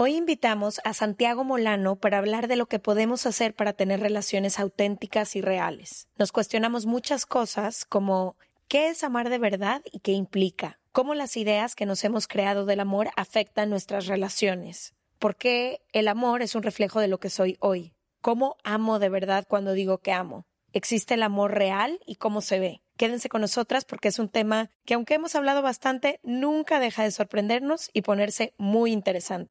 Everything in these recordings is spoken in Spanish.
Hoy invitamos a Santiago Molano para hablar de lo que podemos hacer para tener relaciones auténticas y reales. Nos cuestionamos muchas cosas como ¿qué es amar de verdad y qué implica? ¿Cómo las ideas que nos hemos creado del amor afectan nuestras relaciones? ¿Por qué el amor es un reflejo de lo que soy hoy? ¿Cómo amo de verdad cuando digo que amo? ¿Existe el amor real y cómo se ve? Quédense con nosotras porque es un tema que aunque hemos hablado bastante, nunca deja de sorprendernos y ponerse muy interesante.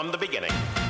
From the beginning.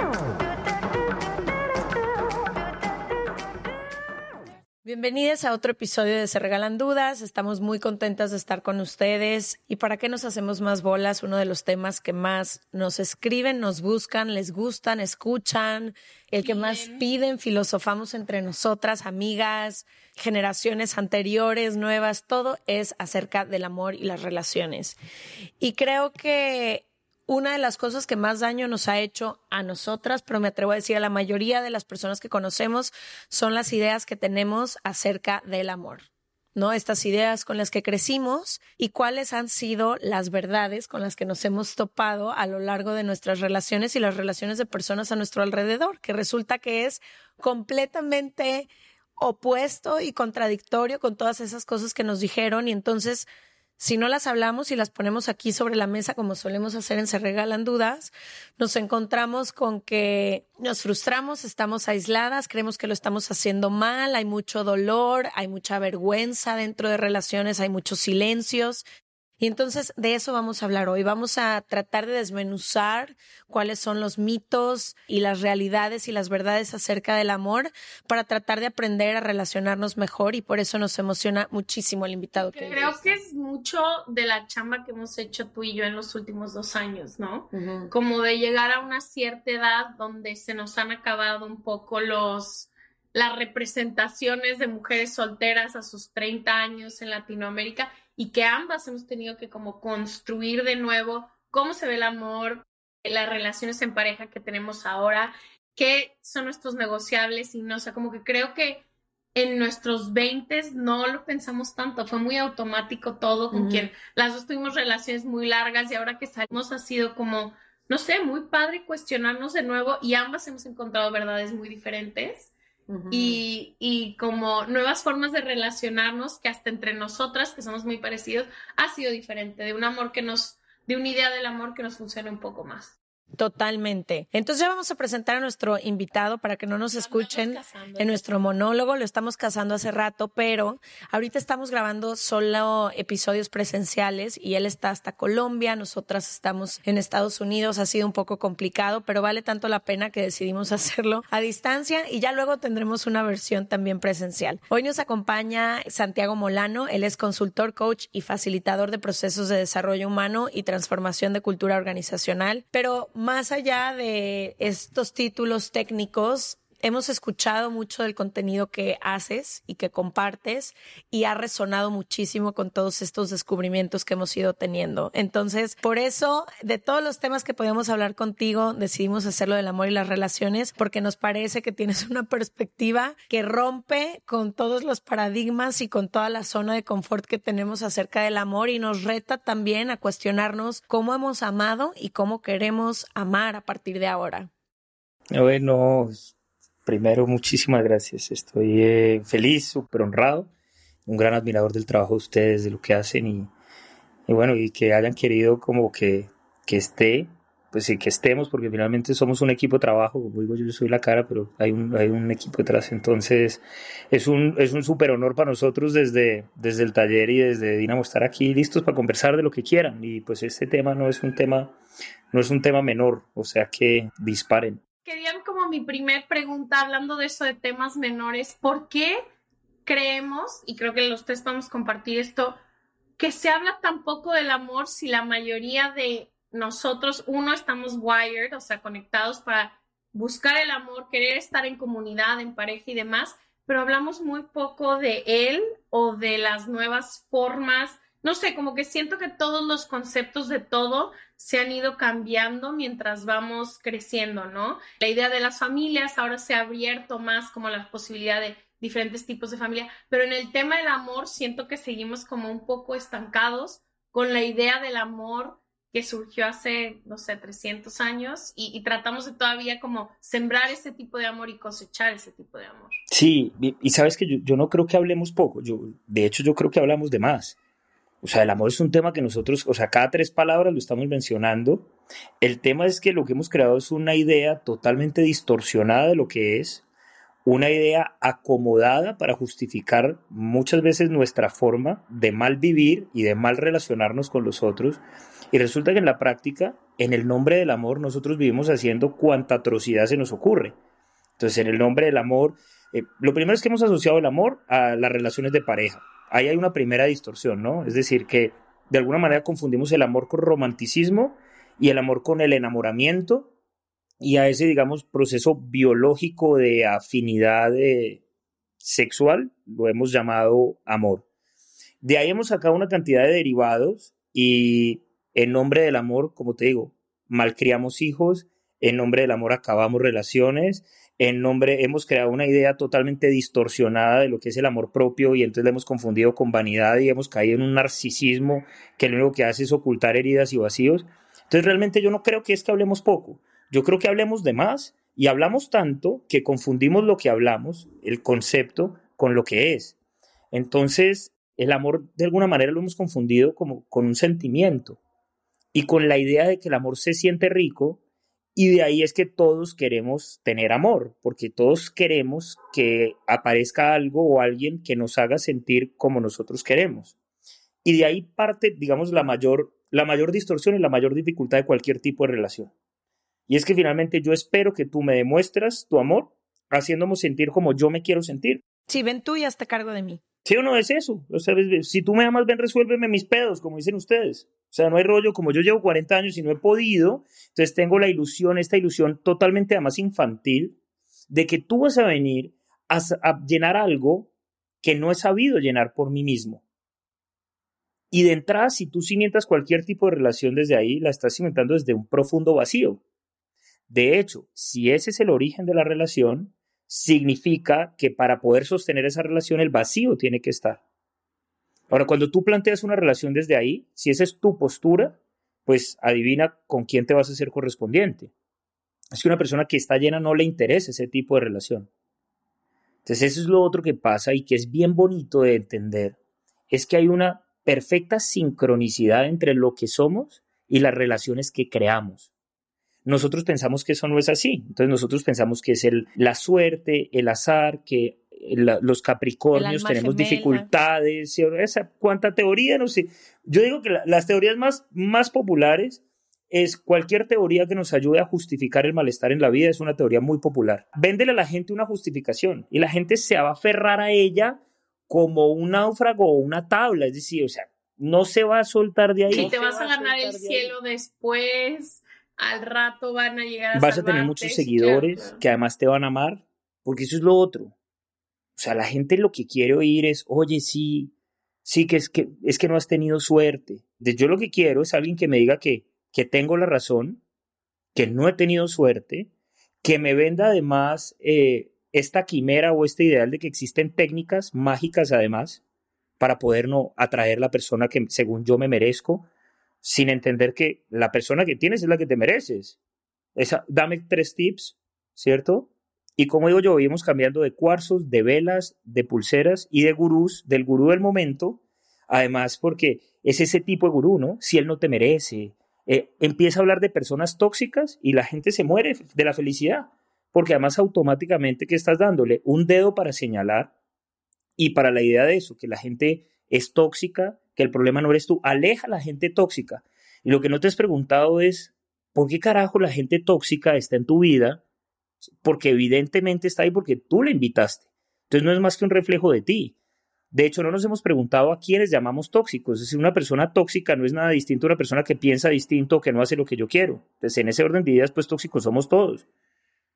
Bienvenidos a otro episodio de Se Regalan Dudas. Estamos muy contentas de estar con ustedes. ¿Y para qué nos hacemos más bolas? Uno de los temas que más nos escriben, nos buscan, les gustan, escuchan, el que más piden, filosofamos entre nosotras, amigas, generaciones anteriores, nuevas, todo es acerca del amor y las relaciones. Y creo que una de las cosas que más daño nos ha hecho a nosotras, pero me atrevo a decir a la mayoría de las personas que conocemos, son las ideas que tenemos acerca del amor. ¿no? Estas ideas con las que crecimos y cuáles han sido las verdades con las que nos hemos topado a lo largo de nuestras relaciones y las relaciones de personas a nuestro alrededor, que resulta que es completamente opuesto y contradictorio con todas esas cosas que nos dijeron y entonces si no las hablamos y las ponemos aquí sobre la mesa como solemos hacer en Se Regalan Dudas, nos encontramos con que nos frustramos, estamos aisladas, creemos que lo estamos haciendo mal, hay mucho dolor, hay mucha vergüenza dentro de relaciones, hay muchos silencios. Y entonces de eso vamos a hablar hoy. Vamos a tratar de desmenuzar cuáles son los mitos y las realidades y las verdades acerca del amor para tratar de aprender a relacionarnos mejor y por eso nos emociona muchísimo el invitado que Creo que es mucho de la chamba que hemos hecho tú y yo en los últimos dos años, ¿no? Como de llegar a una cierta edad donde se nos han acabado un poco los las representaciones de mujeres solteras a sus 30 años en Latinoamérica y que ambas hemos tenido que como construir de nuevo cómo se ve el amor, las relaciones en pareja que tenemos ahora, qué son nuestros negociables y no, o sea, como que creo que en nuestros 20 no lo pensamos tanto, fue muy automático todo, con quien las dos tuvimos relaciones muy largas y ahora que salimos ha sido como, no sé, muy padre cuestionarnos de nuevo y ambas hemos encontrado verdades muy diferentes Y, y como nuevas formas de relacionarnos que hasta entre nosotras, que somos muy parecidos, ha sido diferente, de un amor que nos, de una idea del amor que nos funcione un poco más. Totalmente. Entonces ya vamos a presentar a nuestro invitado para que no nos escuchen en nuestro monólogo. Lo estamos casando hace rato, pero ahorita estamos grabando solo episodios presenciales y él está hasta Colombia, nosotras estamos en Estados Unidos. Ha sido un poco complicado, pero vale tanto la pena que decidimos hacerlo a distancia y ya luego tendremos una versión también presencial. Hoy nos acompaña Santiago Molano. Él es consultor, coach y facilitador de procesos de desarrollo humano y transformación de cultura organizacional. Pero más allá de estos títulos técnicos, hemos escuchado mucho del contenido que haces y que compartes y ha resonado muchísimo con todos estos descubrimientos que hemos ido teniendo. Entonces, por eso, de todos los temas que podíamos hablar contigo, decidimos hacerlo del amor y las relaciones porque nos parece que tienes una perspectiva que rompe con todos los paradigmas y con toda la zona de confort que tenemos acerca del amor y nos reta también a cuestionarnos cómo hemos amado y cómo queremos amar a partir de ahora. Bueno, primero, muchísimas gracias. Estoy eh, feliz, súper honrado, un gran admirador del trabajo de ustedes, de lo que hacen y, bueno, y que hayan querido como que, que esté, pues sí, que estemos, porque finalmente somos un equipo de trabajo, como digo yo, yo soy la cara, pero hay un, hay un equipo detrás, entonces es un, es un súper honor para nosotros desde, desde el taller y desde Dinamo estar aquí listos para conversar de lo que quieran. Y pues este tema no es un tema, no es un tema menor, o sea que disparen querían como mi primer pregunta, hablando de eso de temas menores, ¿por qué creemos, y creo que los tres vamos a compartir esto, que se habla tan poco del amor si la mayoría de nosotros, uno, estamos wired, o sea, conectados para buscar el amor, querer estar en comunidad, en pareja y demás, pero hablamos muy poco de él o de las nuevas formas no sé, como que siento que todos los conceptos de todo se han ido cambiando mientras vamos creciendo, ¿no? La idea de las familias ahora se ha abierto más como la posibilidad de diferentes tipos de familia, pero en el tema del amor siento que seguimos como un poco estancados con la idea del amor que surgió hace, no sé, 300 años y, tratamos de todavía como sembrar ese tipo de amor y cosechar ese tipo de amor. Sí, y, sabes que yo, yo, no creo que hablemos poco, yo, de hecho yo creo que hablamos de más. O sea, el amor es un tema que nosotros, o sea, cada tres palabras lo estamos mencionando. El tema es que lo que hemos creado es una idea totalmente distorsionada de lo que es, una idea acomodada para justificar muchas veces nuestra forma de mal vivir y de mal relacionarnos con los otros. Y resulta que en la práctica, en el nombre del amor, nosotros vivimos haciendo cuanta atrocidad se nos ocurre. Entonces, en el nombre del amor, eh, lo primero es que hemos asociado el amor a las relaciones de pareja ahí hay una primera distorsión, ¿no? Es decir, que de alguna manera confundimos el amor con romanticismo y el amor con el enamoramiento y a ese, digamos, proceso biológico de afinidad eh, sexual lo hemos llamado amor. De ahí hemos sacado una cantidad de derivados y en nombre del amor, como te digo, malcriamos hijos, en nombre del amor acabamos relaciones, en nombre, hemos creado una idea totalmente distorsionada de lo que es el amor propio y entonces la hemos confundido con vanidad y hemos caído en un narcisismo que lo único que hace es ocultar heridas y vacíos. Entonces realmente yo no creo que es que hablemos poco, yo creo que hablemos de más y hablamos tanto que confundimos lo que hablamos, el concepto, con lo que es. Entonces el amor de alguna manera lo hemos confundido como con un sentimiento y con la idea de que el amor se siente rico y de ahí es que todos queremos tener amor, porque todos queremos que aparezca algo o alguien que nos haga sentir como nosotros queremos. Y de ahí parte, digamos, la mayor, la mayor distorsión y la mayor dificultad de cualquier tipo de relación. Y es que finalmente yo espero que tú me demuestras tu amor haciéndome sentir como yo me quiero sentir. Sí, ven tú y hazte cargo de mí. Sí o no es eso. O sea, si tú me amas, ven, resuélveme mis pedos, como dicen ustedes. O sea, no hay rollo, como yo llevo 40 años y no he podido, entonces tengo la ilusión, esta ilusión totalmente además infantil, de que tú vas a venir a, a llenar algo que no he sabido llenar por mí mismo. Y de entrada, si tú cimentas cualquier tipo de relación desde ahí, la estás cimentando desde un profundo vacío. De hecho, si ese es el origen de la relación, significa que para poder sostener esa relación el vacío tiene que estar. Ahora, cuando tú planteas una relación desde ahí, si esa es tu postura, pues adivina con quién te vas a ser correspondiente. Es que una persona que está llena no le interesa ese tipo de relación. Entonces, eso es lo otro que pasa y que es bien bonito de entender, es que hay una perfecta sincronicidad entre lo que somos y las relaciones que creamos. Nosotros pensamos que eso no es así. Entonces nosotros pensamos que es el, la suerte, el azar, que los Capricornios tenemos dificultades, esa cuánta teoría, no sé. Yo digo que las teorías más, más populares es cualquier teoría que nos ayude a justificar el malestar en la vida, es una teoría muy popular. Véndele a la gente una justificación y la gente se va a aferrar a ella como un náufrago o una tabla, es decir, o sea, no se va a soltar de ahí. Y te vas a ganar el cielo después al rato van a llegar a Vas a tener muchos seguidores claro, claro. que además te van a amar, porque eso es lo otro. O sea, la gente lo que quiere oír es, oye, sí, sí, que es que, es que no has tenido suerte. Yo lo que quiero es alguien que me diga que, que tengo la razón, que no he tenido suerte, que me venda además eh, esta quimera o este ideal de que existen técnicas mágicas además para poder no atraer la persona que según yo me merezco, sin entender que la persona que tienes es la que te mereces. Esa, dame tres tips, ¿cierto? Y como digo yo, vivimos cambiando de cuarzos, de velas, de pulseras y de gurús, del gurú del momento, además porque es ese tipo de gurú, ¿no? Si él no te merece, eh, empieza a hablar de personas tóxicas y la gente se muere de la felicidad, porque además automáticamente que estás dándole un dedo para señalar y para la idea de eso, que la gente es tóxica, el problema no eres tú, aleja a la gente tóxica. Y lo que no te has preguntado es, ¿por qué carajo la gente tóxica está en tu vida? Porque evidentemente está ahí porque tú la invitaste. Entonces no es más que un reflejo de ti. De hecho, no nos hemos preguntado a quiénes llamamos tóxicos. Es decir, una persona tóxica no es nada distinto a una persona que piensa distinto o que no hace lo que yo quiero. Entonces, en ese orden de ideas, pues tóxicos somos todos.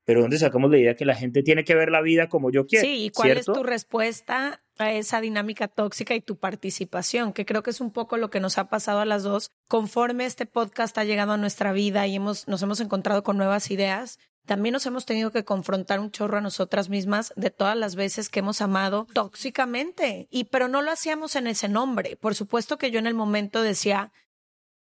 Pero ¿dónde sacamos la idea que la gente tiene que ver la vida como yo quiero? Sí, ¿y cuál ¿cierto? es tu respuesta a esa dinámica tóxica y tu participación? Que creo que es un poco lo que nos ha pasado a las dos. Conforme este podcast ha llegado a nuestra vida y hemos, nos hemos encontrado con nuevas ideas, también nos hemos tenido que confrontar un chorro a nosotras mismas de todas las veces que hemos amado tóxicamente. Y pero no lo hacíamos en ese nombre. Por supuesto que yo en el momento decía,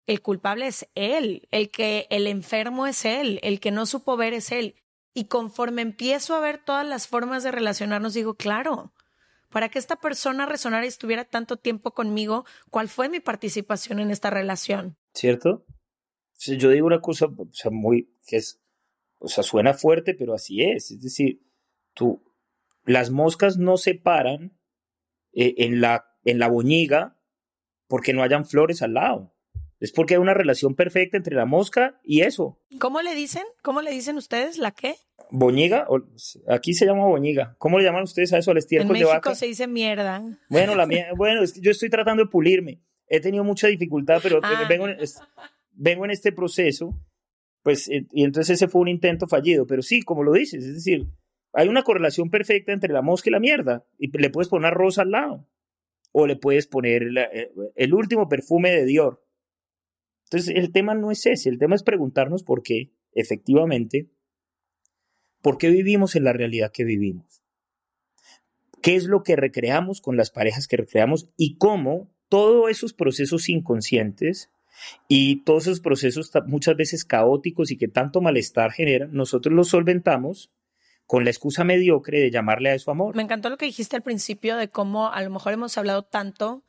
el culpable es él, el que el enfermo es él, el que no supo ver es él. Y conforme empiezo a ver todas las formas de relacionarnos, digo, claro, para que esta persona resonara y estuviera tanto tiempo conmigo, ¿cuál fue mi participación en esta relación? ¿Cierto? Yo digo una cosa, muy, que es, o sea, suena fuerte, pero así es. Es decir, tú, las moscas no se paran eh, en la, en la boñiga porque no hayan flores al lado. Es porque hay una relación perfecta entre la mosca y eso. ¿Cómo le dicen? ¿Cómo le dicen ustedes? ¿La qué? Boñiga, aquí se llama boñiga. ¿Cómo le llaman ustedes a eso al En estiércol de México vaca? se dice mierda. Bueno, la mía, bueno, es que yo estoy tratando de pulirme. He tenido mucha dificultad, pero Ah. vengo, en, es- vengo en este proceso, pues, eh, y entonces ese fue un intento fallido. Pero sí, como lo dices, es decir, hay una correlación perfecta entre la mosca y la mierda. Y le puedes poner una rosa al lado. O le puedes poner la- eh, el último perfume de Dior. Entonces, el tema no es ese, el tema es preguntarnos por qué, efectivamente, por qué vivimos en la realidad que vivimos qué es lo que recreamos con las parejas que recreamos y cómo todos esos procesos inconscientes y todos esos procesos muchas veces caóticos y que tanto malestar generan, nosotros los solventamos con la excusa mediocre de llamarle a eso amor. Me encantó lo que dijiste al principio de cómo a lo mejor hemos hablado tanto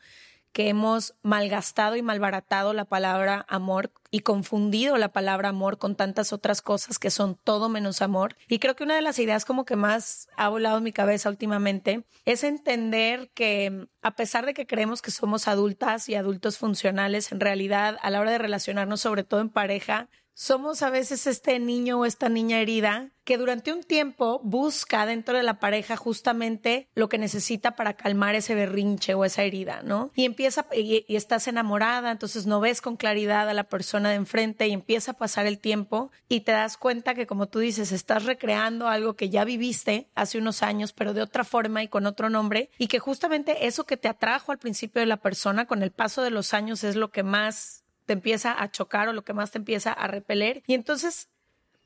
que hemos malgastado y malbaratado la palabra amor y confundido la palabra amor con tantas otras cosas que son todo menos amor. Y creo que una de las ideas como que más ha volado en mi cabeza últimamente es entender que a pesar de que creemos que somos adultas y adultos funcionales, en realidad a la hora de relacionarnos, sobre todo en pareja, somos a veces este niño o esta niña herida que durante un tiempo busca dentro de la pareja justamente lo que necesita para calmar ese berrinche o esa herida, ¿no? Y empieza y, y estás enamorada, entonces no ves con claridad a la persona de enfrente y empieza a pasar el tiempo y te das cuenta que como tú dices, estás recreando algo que ya viviste hace unos años, pero de otra forma y con otro nombre y que justamente eso que te atrajo al principio de la persona con el paso de los años es lo que más te empieza a chocar o lo que más te empieza a repeler. Y entonces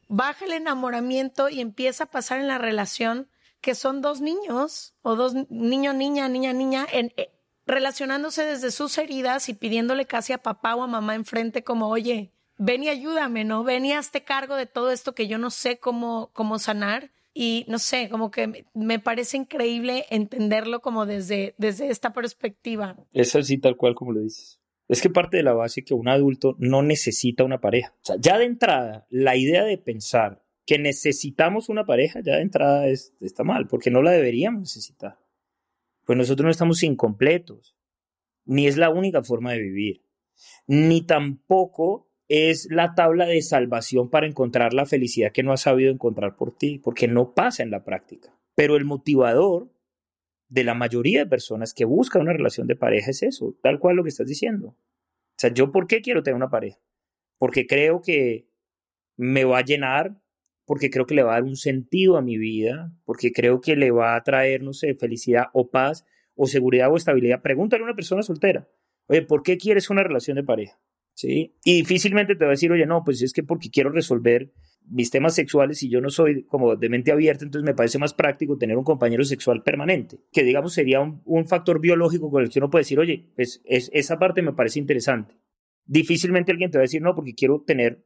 baja el enamoramiento y empieza a pasar en la relación que son dos niños o dos niño, niña, niña, niña, en, eh, relacionándose desde sus heridas y pidiéndole casi a papá o a mamá enfrente como, oye, ven y ayúdame, ¿no? Ven y hazte cargo de todo esto que yo no sé cómo, cómo sanar. Y no sé, como que me- parece increíble entenderlo como desde, desde esta perspectiva. Es así tal cual como lo dices. Es que parte de la base que un adulto no necesita una pareja. O sea, ya de entrada, la idea de pensar que necesitamos una pareja, ya de entrada es- está mal, porque no la deberíamos necesitar. Pues nosotros no estamos incompletos, ni es la única forma de vivir, ni tampoco es la tabla de salvación para encontrar la felicidad que no has sabido encontrar por ti, porque no pasa en la práctica. Pero el motivador de la mayoría de personas que buscan una relación de pareja es eso, tal cual lo que estás diciendo. O sea, ¿yo por qué quiero tener una pareja? Porque creo que me va a llenar, porque creo que le va a dar un sentido a mi vida, porque creo que le va a traer, no sé, felicidad o paz o seguridad o estabilidad. Pregúntale a una persona soltera, oye, ¿por qué quieres una relación de pareja? ¿Sí? Y difícilmente te va a decir, oye, no, pues es que porque quiero resolver mis temas sexuales y yo no soy como de mente abierta, entonces me parece más práctico tener un compañero sexual permanente, que digamos sería un, factor biológico con el que uno puede decir, oye, pues es, esa parte me parece interesante. Difícilmente alguien te va a decir, no, porque quiero tener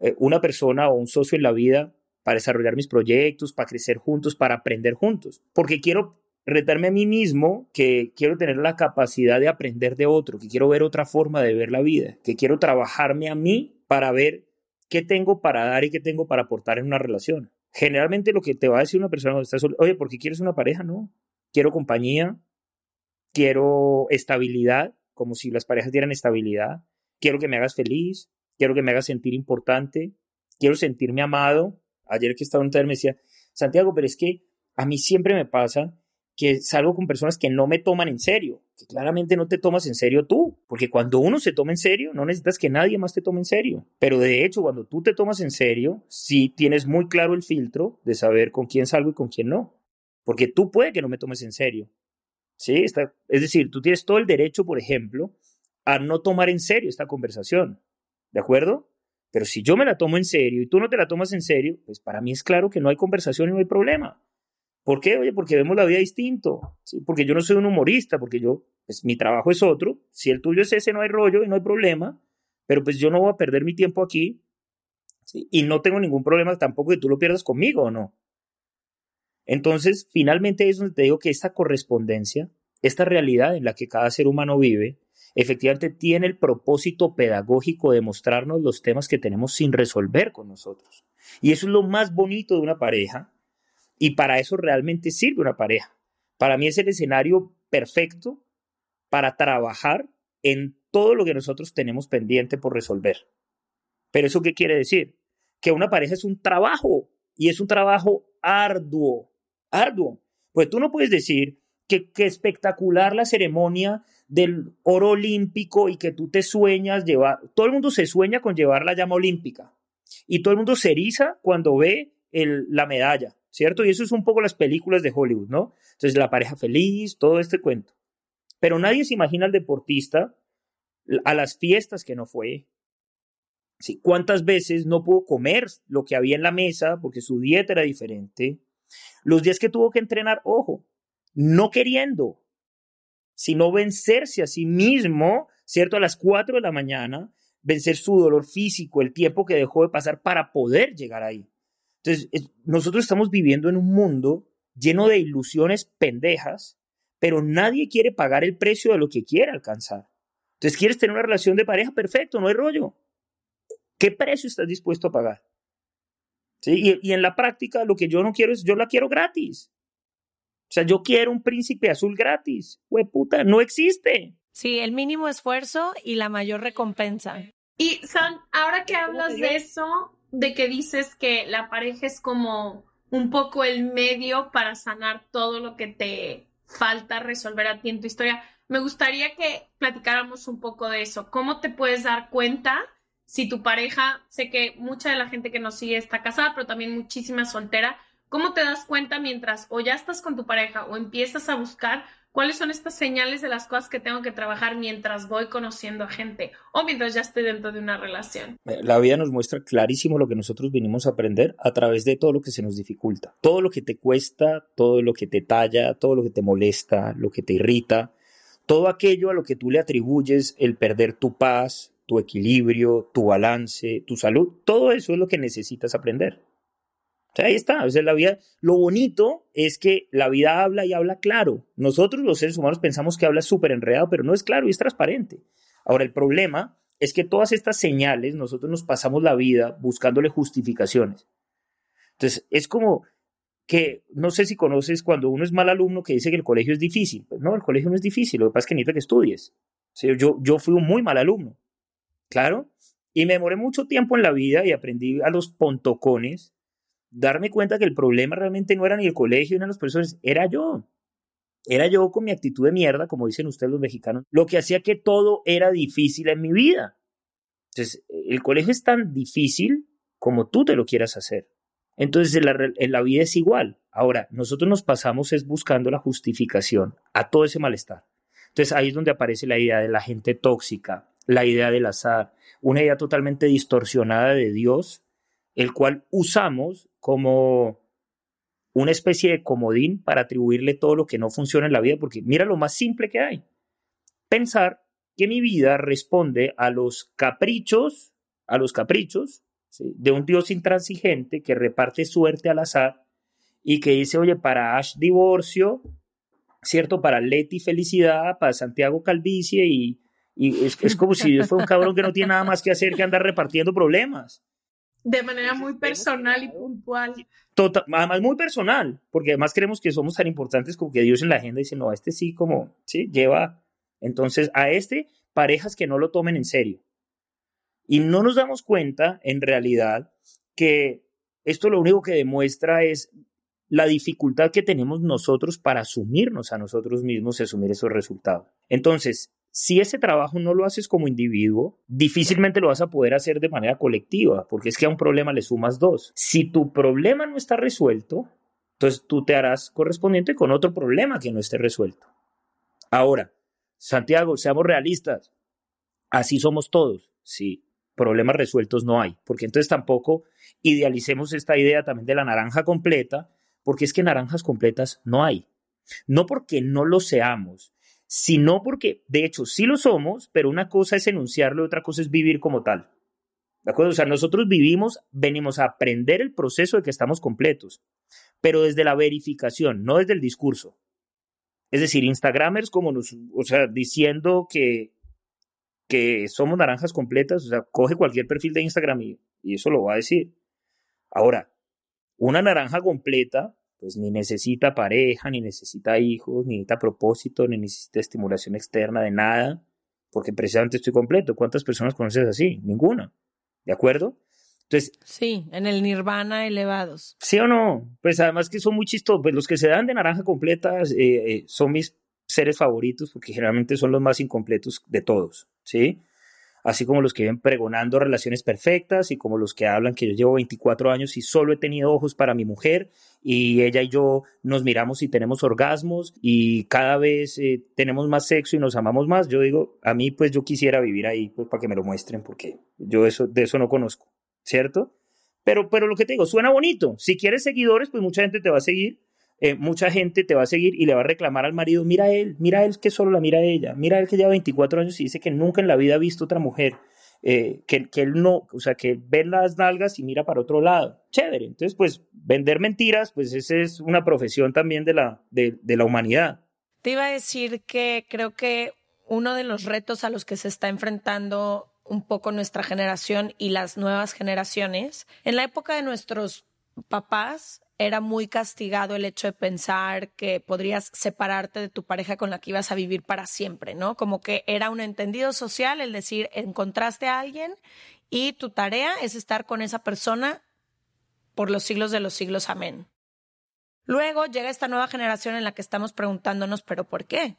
eh, una persona o un socio en la vida para desarrollar mis proyectos, para crecer juntos, para aprender juntos, porque quiero retarme a mí mismo que quiero tener la capacidad de aprender de otro, que quiero ver otra forma de ver la vida, que quiero trabajarme a mí para ver qué tengo para dar y qué tengo para aportar en una relación. Generalmente lo que te va a decir una persona cuando estás oye, ¿por qué quieres una pareja? No, quiero compañía, quiero estabilidad, como si las parejas dieran estabilidad, quiero que me hagas feliz, quiero que me hagas sentir importante, quiero sentirme amado. Ayer que estaba taller me decía, Santiago, pero es que a mí siempre me pasa que salgo con personas que no me toman en serio, que claramente no te tomas en serio tú, porque cuando uno se toma en serio, no necesitas que nadie más te tome en serio. Pero de hecho, cuando tú te tomas en serio, sí tienes muy claro el filtro de saber con quién salgo y con quién no, porque tú puede que no me tomes en serio. ¿Sí? Está, es decir, tú tienes todo el derecho, por ejemplo, a no tomar en serio esta conversación, ¿de acuerdo? Pero si yo me la tomo en serio y tú no te la tomas en serio, pues para mí es claro que no hay conversación y no hay problema. ¿Por qué? Oye, porque vemos la vida distinto, ¿sí? porque yo no soy un humorista, porque yo, pues mi trabajo es otro, si el tuyo es ese no hay rollo y no hay problema, pero pues yo no voy a perder mi tiempo aquí ¿sí? y no tengo ningún problema tampoco que tú lo pierdas conmigo o no. Entonces, finalmente es donde te digo que esta correspondencia, esta realidad en la que cada ser humano vive, efectivamente tiene el propósito pedagógico de mostrarnos los temas que tenemos sin resolver con nosotros. Y eso es lo más bonito de una pareja, y para eso realmente sirve una pareja. Para mí es el escenario perfecto para trabajar en todo lo que nosotros tenemos pendiente por resolver. Pero eso qué quiere decir? Que una pareja es un trabajo y es un trabajo arduo, arduo. Pues tú no puedes decir que, que espectacular la ceremonia del oro olímpico y que tú te sueñas llevar, todo el mundo se sueña con llevar la llama olímpica y todo el mundo se eriza cuando ve el, la medalla. ¿Cierto? Y eso es un poco las películas de Hollywood, ¿no? Entonces, la pareja feliz, todo este cuento. Pero nadie se imagina al deportista a las fiestas que no fue. ¿Sí? ¿Cuántas veces no pudo comer lo que había en la mesa porque su dieta era diferente? Los días que tuvo que entrenar, ojo, no queriendo, sino vencerse a sí mismo, ¿cierto? A las 4 de la mañana, vencer su dolor físico, el tiempo que dejó de pasar para poder llegar ahí. Entonces, nosotros estamos viviendo en un mundo lleno de ilusiones pendejas, pero nadie quiere pagar el precio de lo que quiere alcanzar. Entonces, ¿quieres tener una relación de pareja? Perfecto, no hay rollo. ¿Qué precio estás dispuesto a pagar? ¿Sí? Y, en la práctica lo que yo no quiero es, yo la quiero gratis. O sea, yo quiero un príncipe azul gratis. Güey, puta, no existe. Sí, el mínimo esfuerzo y la mayor recompensa. Y San, ahora que hablas de eso, de que dices que la pareja es como un poco el medio para sanar todo lo que te falta resolver a ti en tu historia. Me gustaría que platicáramos un poco de eso. ¿Cómo te puedes dar cuenta si tu pareja, sé que mucha de la gente que nos sigue está casada, pero también muchísima soltera, ¿cómo te das cuenta mientras o ya estás con tu pareja o empiezas a buscar ¿Cuáles son estas señales de las cosas que tengo que trabajar mientras voy conociendo a gente o mientras ya estoy dentro de una relación? Eh, la vida nos muestra clarísimo lo que nosotros vinimos a aprender a través de todo lo que se nos dificulta. Todo lo que te cuesta, todo lo que te talla, todo lo que te molesta, lo que te irrita, todo aquello a lo que tú le atribuyes el perder tu paz, tu equilibrio, tu balance, tu salud, todo eso es lo que necesitas aprender ahí está, o sea, la vida, lo bonito es que la vida habla y habla claro. Nosotros los seres humanos pensamos que habla súper enredado, pero no es claro y es transparente. Ahora, el problema es que todas estas señales, nosotros nos pasamos la vida buscándole justificaciones. Entonces, es como que, no sé si conoces cuando uno es mal alumno que dice que el colegio es difícil. Pues no, el colegio no es difícil, lo que pasa es que necesita que estudies. yo, yo fui un muy mal alumno, claro, y me demoré mucho tiempo en la vida y aprendí a los pontocones darme cuenta que el problema realmente no era ni el colegio ni los profesores, era yo. Era yo con mi actitud de mierda, como dicen ustedes los mexicanos, lo que hacía que todo era difícil en mi vida. Entonces, el colegio es tan difícil como tú te lo quieras hacer. Entonces en la, la vida es igual. Ahora, nosotros nos pasamos es buscando la justificación a todo ese malestar. Entonces ahí es donde aparece la idea de la gente tóxica, la idea del azar, una idea totalmente distorsionada de Dios, el cual usamos como una especie de comodín para atribuirle todo lo que no funciona en la vida, porque mira lo más simple que hay. Pensar que mi vida responde a los caprichos, a los caprichos de un Dios intransigente que reparte suerte al azar y que dice, oye, para Ash divorcio, ¿cierto? Para Leti felicidad, para Santiago calvicie y, y es, es, como si Dios fuera un cabrón que no tiene nada más que hacer que andar repartiendo problemas. De manera muy personal y puntual. Total, además muy personal, porque además creemos que somos tan importantes como que Dios en la agenda dice, no, este sí como, sí, lleva, entonces a este parejas que no lo tomen en serio. Y no nos damos cuenta, en realidad, que esto lo único que demuestra es la dificultad que tenemos nosotros para asumirnos a nosotros mismos y asumir esos resultados. Entonces, si ese trabajo no lo haces como individuo, difícilmente lo vas a poder hacer de manera colectiva, porque es que a un problema le sumas dos. Si tu problema no está resuelto, entonces tú te harás correspondiente con otro problema que no esté resuelto. Ahora, Santiago, seamos realistas. Así somos todos. Sí, problemas resueltos no hay, porque entonces tampoco idealicemos esta idea también de la naranja completa, porque es que naranjas completas no hay. No porque no lo seamos, sino porque, de hecho, sí lo somos, pero una cosa es enunciarlo y otra cosa es vivir como tal. ¿De acuerdo? O sea, nosotros vivimos, venimos a aprender el proceso de que estamos completos, pero desde la verificación, no desde el discurso. Es decir, Instagramers como nos, o sea, diciendo que, que somos naranjas completas, o sea, coge cualquier perfil de Instagram y, y eso lo va a decir. Ahora, una naranja completa pues ni necesita pareja, ni necesita hijos, ni necesita propósito, ni necesita estimulación externa de nada, porque precisamente estoy completo. ¿Cuántas personas conoces así? Ninguna. ¿De acuerdo? Entonces, sí, en el nirvana elevados. ¿Sí o no? Pues además que son muy chistosos. Pues los que se dan de naranja completas eh, eh, son mis seres favoritos porque generalmente son los más incompletos de todos, ¿sí? Así como los que viven pregonando relaciones perfectas y como los que hablan que yo llevo 24 años y solo he tenido ojos para mi mujer y ella y yo nos miramos y tenemos orgasmos y cada vez eh, tenemos más sexo y nos amamos más. Yo digo, a mí pues yo quisiera vivir ahí pues para que me lo muestren porque yo eso, de eso no conozco, ¿cierto? Pero, pero lo que te digo, suena bonito. Si quieres seguidores, pues mucha gente te va a seguir eh, mucha gente te va a seguir y le va a reclamar al marido, mira él, mira él que solo la mira ella, mira él que lleva 24 años y dice que nunca en la vida ha visto otra mujer, eh, que, que, él no, o sea, que ve las nalgas y mira para otro lado. Chévere. Entonces, pues, vender mentiras, pues esa es una profesión también de la, de la humanidad. Te iba a decir que creo que uno de los retos a los que se está enfrentando un poco nuestra generación y las nuevas generaciones, en la época de nuestros papás, era muy castigado el hecho de pensar que podrías separarte de tu pareja con la que ibas a vivir para siempre, ¿no? Como que era un entendido social el decir, encontraste a alguien y tu tarea es estar con esa persona por los siglos de los siglos, amén. Luego llega esta nueva generación en la que estamos preguntándonos, pero ¿por qué?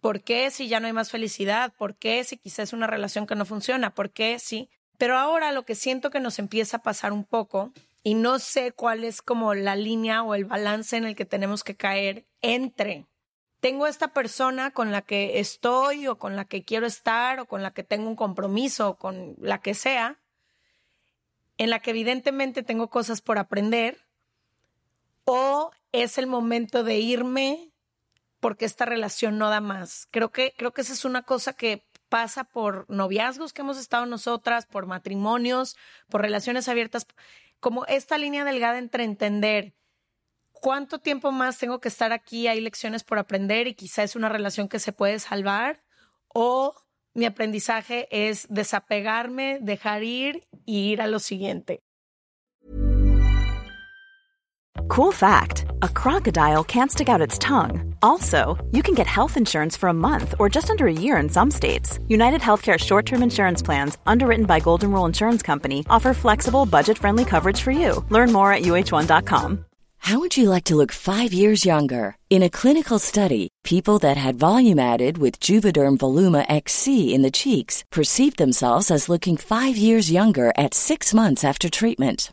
¿Por qué si ya no hay más felicidad? ¿Por qué si quizás es una relación que no funciona? ¿Por qué si? Pero ahora lo que siento que nos empieza a pasar un poco y no sé cuál es como la línea o el balance en el que tenemos que caer entre tengo esta persona con la que estoy o con la que quiero estar o con la que tengo un compromiso o con la que sea, en la que evidentemente tengo cosas por aprender, o es el momento de irme porque esta relación no da más. Creo que, creo que esa es una cosa que pasa por noviazgos que hemos estado nosotras, por matrimonios, por relaciones abiertas como esta línea delgada entre entender cuánto tiempo más tengo que estar aquí, hay lecciones por aprender y quizá es una relación que se puede salvar, o mi aprendizaje es desapegarme, dejar ir y ir a lo siguiente. Cool fact a crocodile can't stick out its tongue. Also, you can get health insurance for a month or just under a year in some states. United Healthcare short term insurance plans, underwritten by Golden Rule Insurance Company, offer flexible, budget friendly coverage for you. Learn more at uh1.com. How would you like to look five years younger? In a clinical study, people that had volume added with Juvederm Voluma XC in the cheeks perceived themselves as looking five years younger at six months after treatment.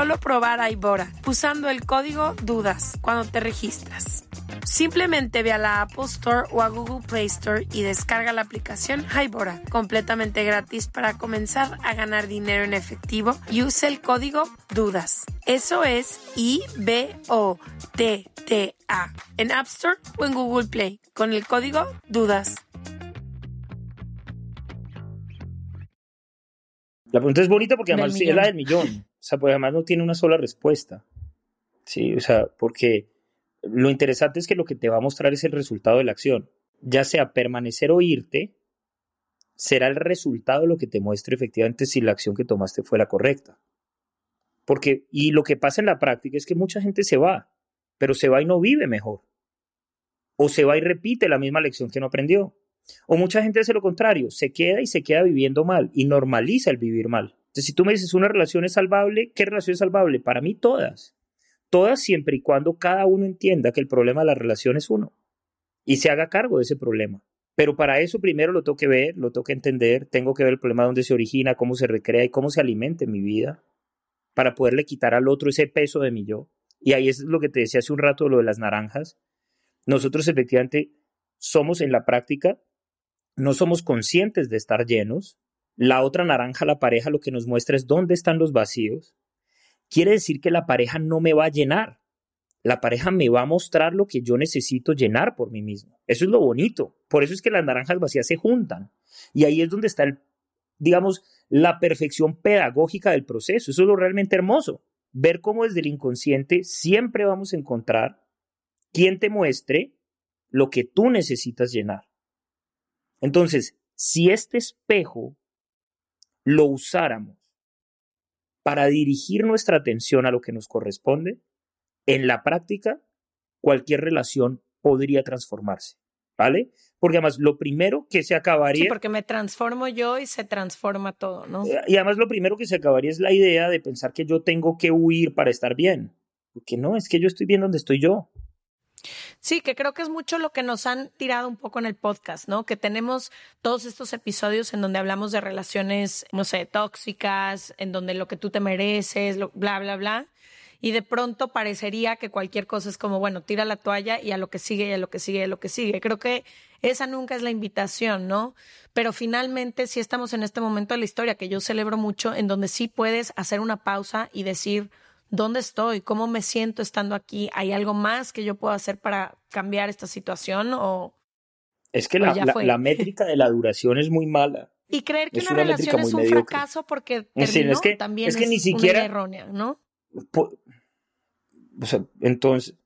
probar Hybora usando el código DUDAS cuando te registras. Simplemente ve a la Apple Store o a Google Play Store y descarga la aplicación Hybora, completamente gratis para comenzar a ganar dinero en efectivo y use el código DUDAS. Eso es I-B-O-T-T-A en App Store o en Google Play con el código DUDAS. La pregunta es bonita porque además es la del millón. O sea, pues además no tiene una sola respuesta. Sí, o sea, porque lo interesante es que lo que te va a mostrar es el resultado de la acción. Ya sea permanecer o irte, será el resultado lo que te muestre efectivamente si la acción que tomaste fue la correcta. Porque, y lo que pasa en la práctica es que mucha gente se va, pero se va y no vive mejor. O se va y repite la misma lección que no aprendió. O mucha gente hace lo contrario, se queda y se queda viviendo mal y normaliza el vivir mal. Entonces, si tú me dices una relación es salvable, ¿qué relación es salvable? Para mí todas. Todas siempre y cuando cada uno entienda que el problema de la relación es uno y se haga cargo de ese problema. Pero para eso primero lo tengo que ver, lo tengo que entender, tengo que ver el problema dónde se origina, cómo se recrea y cómo se alimenta en mi vida para poderle quitar al otro ese peso de mi yo. Y ahí es lo que te decía hace un rato, lo de las naranjas. Nosotros efectivamente somos en la práctica, no somos conscientes de estar llenos. La otra naranja, la pareja, lo que nos muestra es dónde están los vacíos. Quiere decir que la pareja no me va a llenar. La pareja me va a mostrar lo que yo necesito llenar por mí mismo. Eso es lo bonito. Por eso es que las naranjas vacías se juntan. Y ahí es donde está el, digamos, la perfección pedagógica del proceso. Eso es lo realmente hermoso. Ver cómo desde el inconsciente siempre vamos a encontrar quien te muestre lo que tú necesitas llenar. Entonces, si este espejo lo usáramos para dirigir nuestra atención a lo que nos corresponde, en la práctica, cualquier relación podría transformarse, ¿vale? Porque además lo primero que se acabaría... Sí, porque me transformo yo y se transforma todo, ¿no? Y además lo primero que se acabaría es la idea de pensar que yo tengo que huir para estar bien. Porque no, es que yo estoy bien donde estoy yo. Sí, que creo que es mucho lo que nos han tirado un poco en el podcast, ¿no? Que tenemos todos estos episodios en donde hablamos de relaciones, no sé, tóxicas, en donde lo que tú te mereces, lo- bla, bla, bla. y de pronto parecería que cualquier cosa es como, bueno, tira la toalla y a lo que sigue y a lo que sigue y a lo que sigue. Creo que esa nunca es la invitación, ¿no? Pero finalmente sí estamos en este momento de la historia que yo celebro mucho, en donde sí puedes hacer una pausa y decir, ¿dónde estoy? ¿Cómo me siento estando aquí? ¿Hay algo más que yo puedo hacer para cambiar esta situación o... Es que la, la, métrica de la duración es muy mala. Y creer que una, relación es un fracaso porque terminó es que, también es, que ni siquiera, errónea, ¿no? o sea, entonces,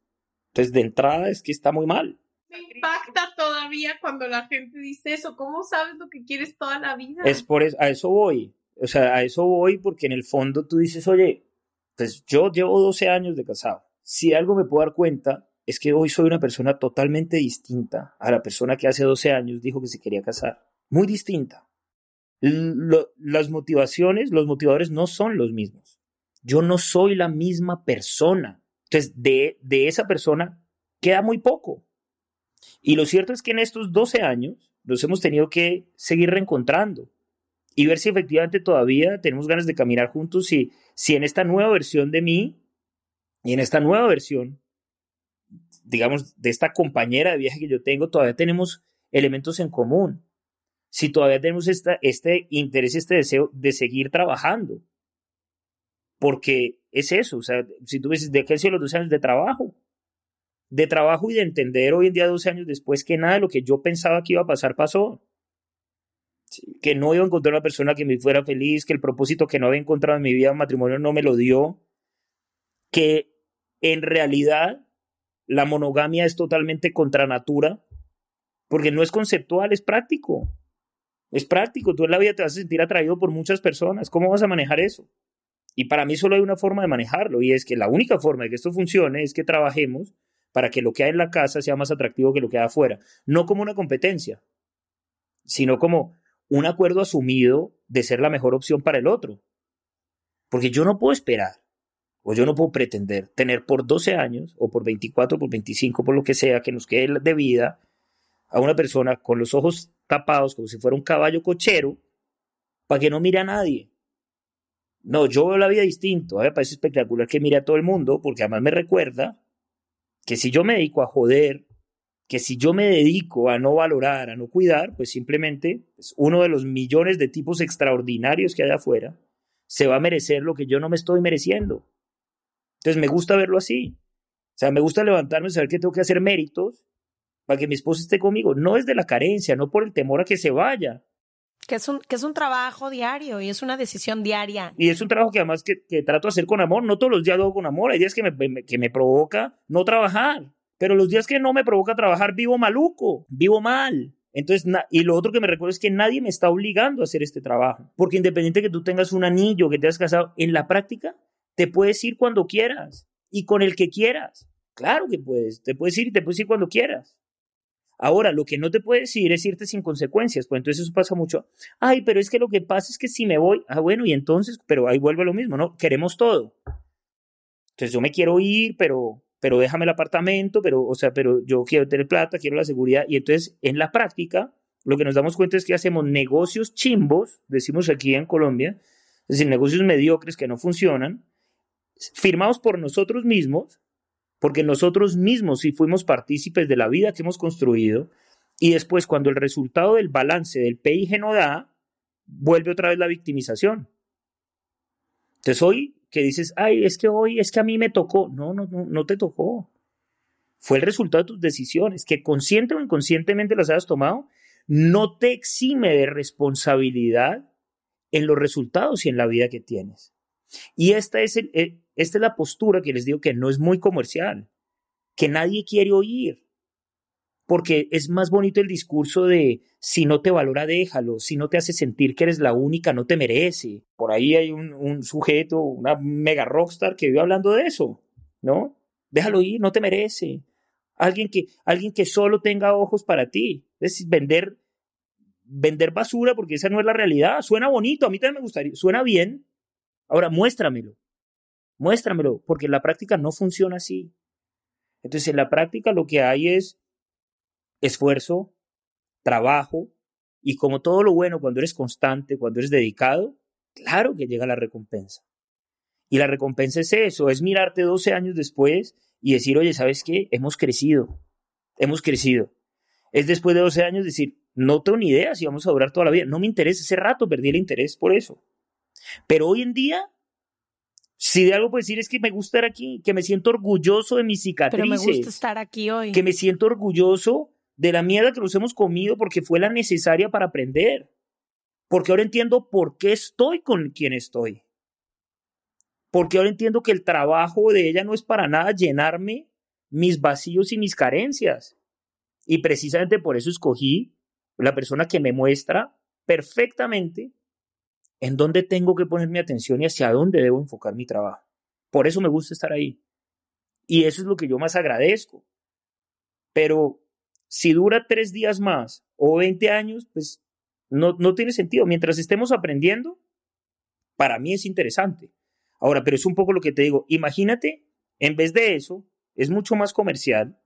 entonces, de entrada es que está muy mal. Me impacta todavía cuando la gente dice eso. ¿Cómo sabes lo que quieres toda la vida? Es por eso, a eso voy. O sea, a eso voy porque en el fondo tú dices, oye, pues yo llevo 12 años de casado. Si algo me puedo dar cuenta es que hoy soy una persona totalmente distinta a la persona que hace 12 años dijo que se quería casar. Muy distinta. las motivaciones, los motivadores no son los mismos. Yo no soy la misma persona. Entonces, de, de esa persona queda muy poco. Y lo cierto es que en estos 12 años nos hemos tenido que seguir reencontrando y ver si efectivamente todavía tenemos ganas de caminar juntos y si en esta nueva versión de mí y en esta nueva versión, digamos, de esta compañera de viaje que yo tengo, todavía tenemos elementos en común. Si todavía tenemos esta, este interés, este deseo de seguir trabajando. Porque es eso, o sea, si tú dices, ¿de qué han los 12 años de trabajo? De trabajo y de entender hoy en día, 12 años después, que nada de lo que yo pensaba que iba a pasar pasó que no iba a encontrar una persona que me fuera feliz, que el propósito que no había encontrado en mi vida matrimonio no me lo dio, que en realidad la monogamia es totalmente contra natura, porque no es conceptual, es práctico. Es práctico, tú en la vida te vas a sentir atraído por muchas personas, ¿cómo vas a manejar eso? Y para mí solo hay una forma de manejarlo, y es que la única forma de que esto funcione es que trabajemos para que lo que hay en la casa sea más atractivo que lo que hay afuera, no como una competencia, sino como un acuerdo asumido de ser la mejor opción para el otro. Porque yo no puedo esperar, o yo no puedo pretender tener por 12 años, o por 24, por 25, por lo que sea que nos quede de vida, a una persona con los ojos tapados como si fuera un caballo cochero, para que no mire a nadie. No, yo veo la vida distinto. A mí me parece espectacular que mire a todo el mundo, porque además me recuerda que si yo me dedico a joder que si yo me dedico a no valorar, a no cuidar, pues simplemente pues, uno de los millones de tipos extraordinarios que hay afuera se va a merecer lo que yo no me estoy mereciendo. Entonces me gusta verlo así. O sea, me gusta levantarme y saber que tengo que hacer méritos para que mi esposa esté conmigo. No es de la carencia, no por el temor a que se vaya. Que es un, que es un trabajo diario y es una decisión diaria. Y es un trabajo que además que, trato de hacer con amor. No todos los días lo hago con amor. Hay días que que me provoca no trabajar. Pero los días que no me provoca trabajar, vivo maluco, vivo mal. Entonces, y lo otro que me recuerdo es que nadie me está obligando a hacer este trabajo. Porque independiente que tú tengas un anillo, que te has casado, en la práctica te puedes ir cuando quieras y con el que quieras. Claro que puedes, te puedes ir y te puedes ir cuando quieras. Ahora, lo que no te puedes ir es irte sin consecuencias, pues entonces eso pasa mucho. Ay, pero es que lo que pasa es que si me voy, ah, bueno, y entonces, pero ahí vuelve lo mismo, ¿no? Queremos todo. Entonces yo me quiero ir, pero pero déjame el apartamento, pero, o sea, pero yo quiero tener plata, quiero la seguridad. Y entonces, en la práctica, lo que nos damos cuenta es que hacemos negocios chimbos, decimos aquí en Colombia, es decir, negocios mediocres que no funcionan, firmados por nosotros mismos, porque nosotros mismos sí fuimos partícipes de la vida que hemos construido, y después cuando el resultado del balance del PIG no da, vuelve otra vez la victimización. Entonces hoy que dices, ay, es que hoy, es que a mí me tocó. No, no, no, no te tocó. Fue el resultado de tus decisiones, que consciente o inconscientemente las hayas tomado, no te exime de responsabilidad en los resultados y en la vida que tienes. Y esta es, eh, esta es la postura que les digo que no es muy comercial, que nadie quiere oír porque es más bonito el discurso de si no te valora, déjalo, si no te hace sentir que eres la única, no te merece. Por ahí hay un, sujeto, una mega rockstar que vive hablando de eso, ¿no? Déjalo ir, no te merece. Alguien que, alguien que solo tenga ojos para ti. Es vender, vender basura porque esa no es la realidad. Suena bonito, a mí también me gustaría, suena bien. Ahora, muéstramelo. Muéstramelo, porque en la práctica no funciona así. Entonces, en la práctica lo que hay es esfuerzo, trabajo, y como todo lo bueno, cuando eres constante, cuando eres dedicado, claro que llega la recompensa. Y la recompensa es eso, es mirarte 12 años después y decir, oye, ¿sabes qué? Hemos crecido, hemos crecido. Es después de 12 años decir, no tengo ni idea si vamos a durar toda la vida. No me interesa, ese rato perdí el interés por eso. Pero hoy en día, si de algo puedo decir es que me gusta estar aquí, que me siento orgulloso de mis cicatrices. Pero me gusta estar aquí hoy. Que me siento orgulloso de la mierda que nos hemos comido porque fue la necesaria para aprender. Porque ahora entiendo por qué estoy con quien estoy porque ahora entiendo que el trabajo de ella no es para nada llenarme mis vacíos y mis carencias. Y precisamente por eso escogí la persona que me muestra perfectamente en dónde tengo que poner mi atención y hacia dónde debo enfocar mi trabajo. Por eso me gusta estar ahí. Y eso es lo que yo más agradezco. Pero si dura tres días más o 20 años, pues no, no tiene sentido. Mientras estemos aprendiendo, para mí es interesante. Ahora, pero es un poco lo que te digo. Imagínate, en vez de eso, es mucho más comercial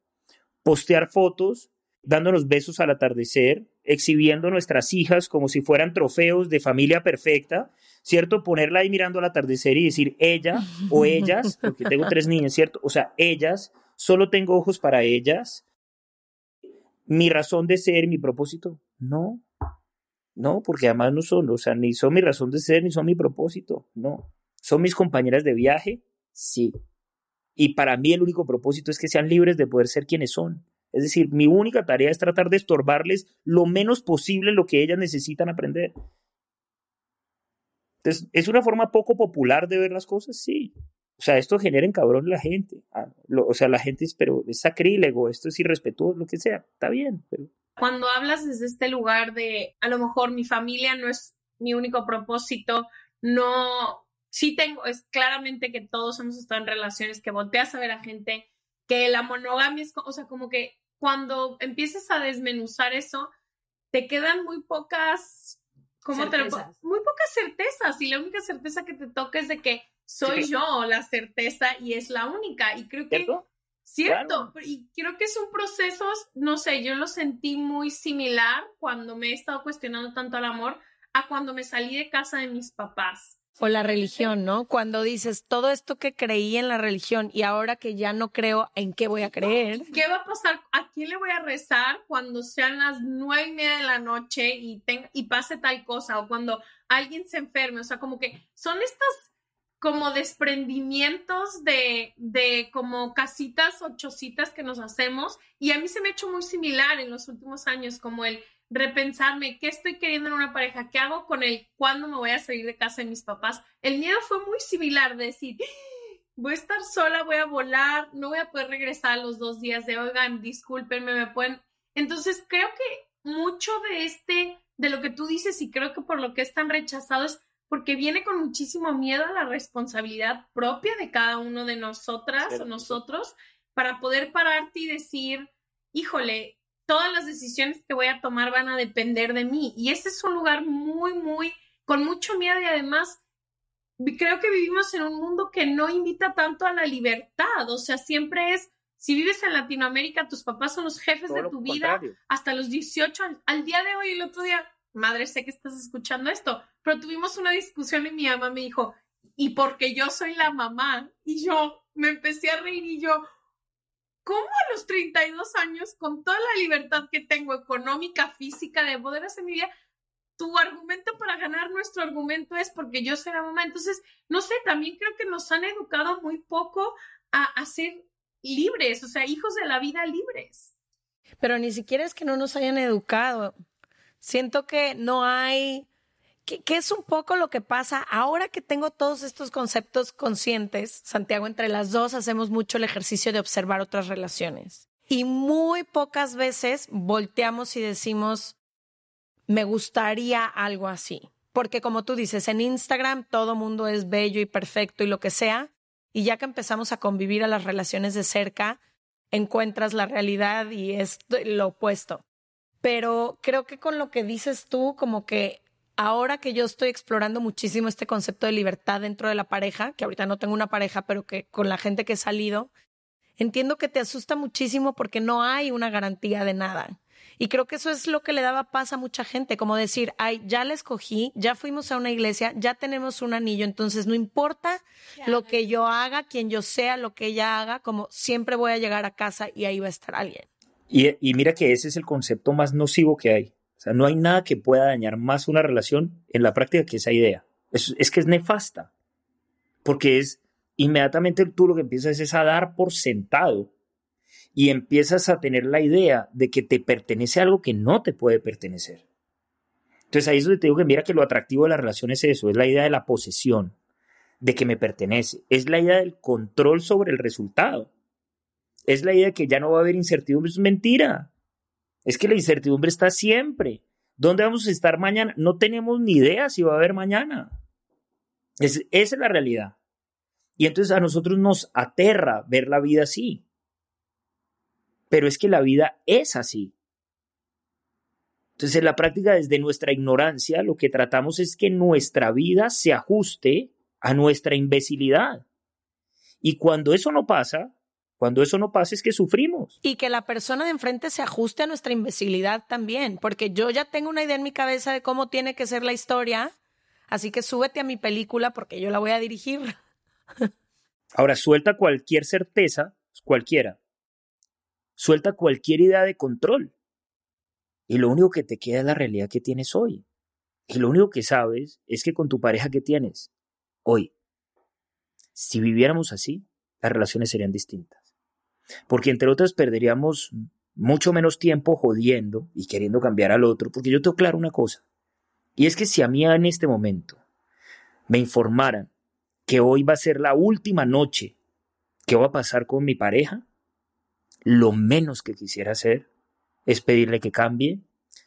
postear fotos dándonos besos al atardecer, exhibiendo nuestras hijas como si fueran trofeos de familia perfecta, ¿cierto? Ponerla ahí mirando al atardecer y decir ella o ellas, porque tengo tres niñas, ¿cierto? O sea, ellas, solo tengo ojos para ellas. Mi razón de ser, mi propósito, no. No, porque además no son, o sea, ni son mi razón de ser, ni son mi propósito, no. ¿Son mis compañeras de viaje? Sí. Y para mí el único propósito es que sean libres de poder ser quienes son. Es decir, mi única tarea es tratar de estorbarles lo menos posible lo que ellas necesitan aprender. Entonces, ¿es una forma poco popular de ver las cosas? Sí. O sea, esto genera en cabrón la gente. Ah, o sea, la gente es, pero es sacrílego, esto es irrespetuoso, lo que sea. Está bien, pero... Cuando hablas desde este lugar de, a lo mejor mi familia no es mi único propósito, no, sí tengo, es claramente que todos hemos estado en relaciones que volteas a ver a gente que la monogamia es, o sea, como que cuando empiezas a desmenuzar eso, te quedan muy pocas, ¿cómo te lo Muy pocas certezas y la única certeza que te toca es de que soy yo la certeza y es la única. Y creo que... ¿Cierto? y creo que es un proceso, no sé, yo lo sentí muy similar cuando me he estado cuestionando tanto el amor a cuando me salí de casa de mis papás. O la religión, ¿no? Cuando dices todo esto que creí en la religión y ahora que ya no creo, ¿en qué voy a creer? ¿Qué va a pasar? ¿A quién le voy a rezar cuando sean las nueve y media de la noche y, y pase tal cosa? O cuando alguien se enferme. O sea, como que son estas como desprendimientos de, de como casitas o chocitas que nos hacemos. Y a mí se me ha hecho muy similar en los últimos años, como el repensarme qué estoy queriendo en una pareja, qué hago con él, cuándo me voy a salir de casa de mis papás. El miedo fue muy similar de decir, voy a estar sola, voy a volar, no voy a poder regresar a los dos días de, oigan, discúlpenme, me pueden... Entonces creo que mucho de este, de lo que tú dices y creo que por lo que es tan rechazado es porque viene con muchísimo miedo a la responsabilidad propia de cada uno de nosotras o nosotros para poder pararte y decir, híjole, todas las decisiones que voy a tomar van a depender de mí. Y ese es un lugar muy, muy, con mucho miedo y además creo que vivimos en un mundo que no invita tanto a la libertad. O sea, siempre es, si vives en Latinoamérica, tus papás son los jefes de tu vida hasta los 18 años. Al día de hoy, el otro día, madre, sé que estás escuchando esto, pero tuvimos una discusión y mi mamá me dijo, y porque yo soy la mamá, y yo me empecé a reír y yo, ¿cómo a los 32 años, con toda la libertad que tengo económica, física, de poder hacer mi vida, tu argumento para ganar nuestro argumento es porque yo soy la mamá? Entonces, no sé, también creo que nos han educado muy poco a, a ser libres, o sea, hijos de la vida libres. Pero ni siquiera es que no nos hayan educado. Siento que no hay ¿Qué, es un poco lo que pasa ahora que tengo todos estos conceptos conscientes? Santiago, entre las dos hacemos mucho el ejercicio de observar otras relaciones. Y muy pocas veces volteamos y decimos, me gustaría algo así. Porque como tú dices, en Instagram todo mundo es bello y perfecto y lo que sea. Y ya que empezamos a convivir a las relaciones de cerca, encuentras la realidad y es lo opuesto. Pero creo que con lo que dices tú, como que ahora que yo estoy explorando muchísimo este concepto de libertad dentro de la pareja, que ahorita no tengo una pareja, pero que con la gente que he salido, entiendo que te asusta muchísimo porque no hay una garantía de nada. Y creo que eso es lo que le daba paz a mucha gente, como decir, ay, ya la escogí, ya fuimos a una iglesia, ya tenemos un anillo, entonces no importa lo que yo haga, quien yo sea, lo que ella haga, como siempre voy a llegar a casa y ahí va a estar alguien. Y, mira que ese es el concepto más nocivo que hay. O sea, no hay nada que pueda dañar más una relación en la práctica que esa idea. Es, que es nefasta. Porque es inmediatamente tú lo que empiezas a dar por sentado y empiezas a tener la idea de que te pertenece algo que no te puede pertenecer. Entonces ahí es donde te digo que mira que lo atractivo de la relación es eso, es la idea de la posesión, de que me pertenece, es la idea del control sobre el resultado, es la idea de que ya no va a haber incertidumbre, es mentira, es que la incertidumbre está siempre. ¿Dónde vamos a estar mañana? No tenemos ni idea si va a haber mañana. Es, esa es la realidad. Y entonces a nosotros nos aterra ver la vida así. Pero es que la vida es así. Entonces, en la práctica, desde nuestra ignorancia, lo que tratamos es que nuestra vida se ajuste a nuestra imbecilidad. Y cuando eso no pasa, cuando eso no pasa es que sufrimos. Y que la persona de enfrente se ajuste a nuestra imbecilidad también, porque yo ya tengo una idea en mi cabeza de cómo tiene que ser la historia, así que súbete a mi película porque yo la voy a dirigir. Ahora, suelta cualquier certeza, cualquiera, Suelta cualquier idea de control. Y lo único que te queda es la realidad que tienes hoy. Y lo único que sabes es que con tu pareja que tienes hoy, si viviéramos así, las relaciones serían distintas. Porque entre otras perderíamos mucho menos tiempo jodiendo y queriendo cambiar al otro, porque yo tengo claro una cosa, y es que si a mí en este momento me informaran que hoy va a ser la última noche que va a pasar con mi pareja, lo menos que quisiera hacer es pedirle que cambie,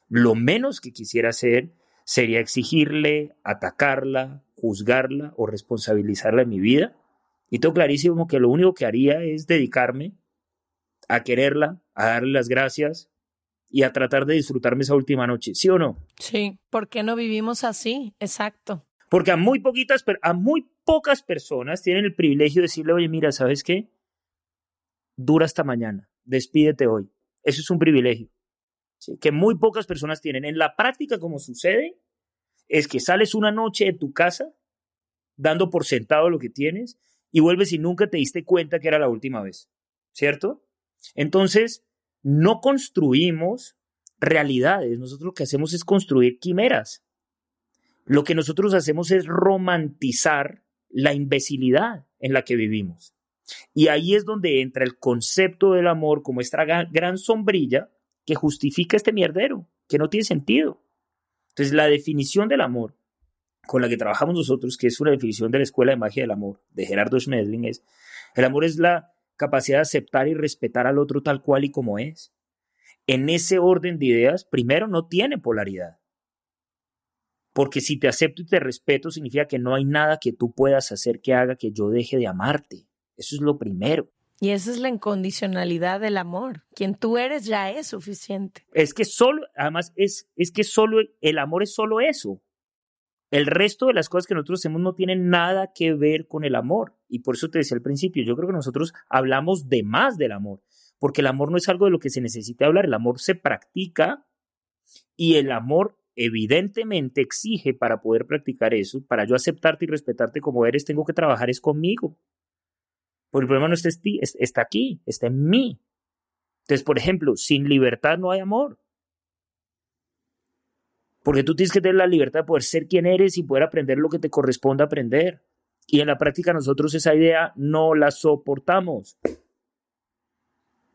lo menos que quisiera hacer sería exigirle, atacarla, juzgarla o responsabilizarla en mi vida. Y tengo clarísimo que lo único que haría es dedicarme a quererla, a darle las gracias y a tratar de disfrutarme esa última noche, ¿sí o no? Sí, ¿por qué no vivimos así? Exacto. Porque a muy poquitas, a muy pocas personas tienen el privilegio de decirle, oye, mira, ¿sabes qué? dura hasta mañana, despídete hoy. Eso es un privilegio que muy pocas personas tienen. En la práctica, como sucede, es que sales una noche de tu casa dando por sentado lo que tienes y vuelves y nunca te diste cuenta que era la última vez, ¿cierto? Entonces, no construimos realidades, nosotros lo que hacemos es construir quimeras. Lo que nosotros hacemos es romantizar la imbecilidad en la que vivimos. Y ahí es donde entra el concepto del amor como esta gran sombrilla que justifica este mierdero, que no tiene sentido. Entonces, la definición del amor con la que trabajamos nosotros, que es una definición de la Escuela de Magia del Amor de Gerardo Schmedling, es, el amor es la capacidad de aceptar y respetar al otro tal cual y como es. En ese orden de ideas, primero, no tiene polaridad. Porque si te acepto y te respeto, significa que no hay nada que tú puedas hacer que haga que yo deje de amarte. Eso es lo primero. Y esa es la incondicionalidad del amor. Quien tú eres ya es suficiente. Es que solo, además, es, es que solo el amor es solo eso. El resto de las cosas que nosotros hacemos no tienen nada que ver con el amor. Y por eso te decía al principio, yo creo que nosotros hablamos de más del amor. Porque el amor no es algo de lo que se necesita hablar, el amor se practica y el amor evidentemente exige para poder practicar eso, para yo aceptarte y respetarte como eres, tengo que trabajar es conmigo. Porque el problema no está, está aquí, está en mí. Entonces, por ejemplo, sin libertad no hay amor. Porque tú tienes que tener la libertad de poder ser quien eres y poder aprender lo que te corresponde aprender. Y en la práctica nosotros esa idea no la soportamos.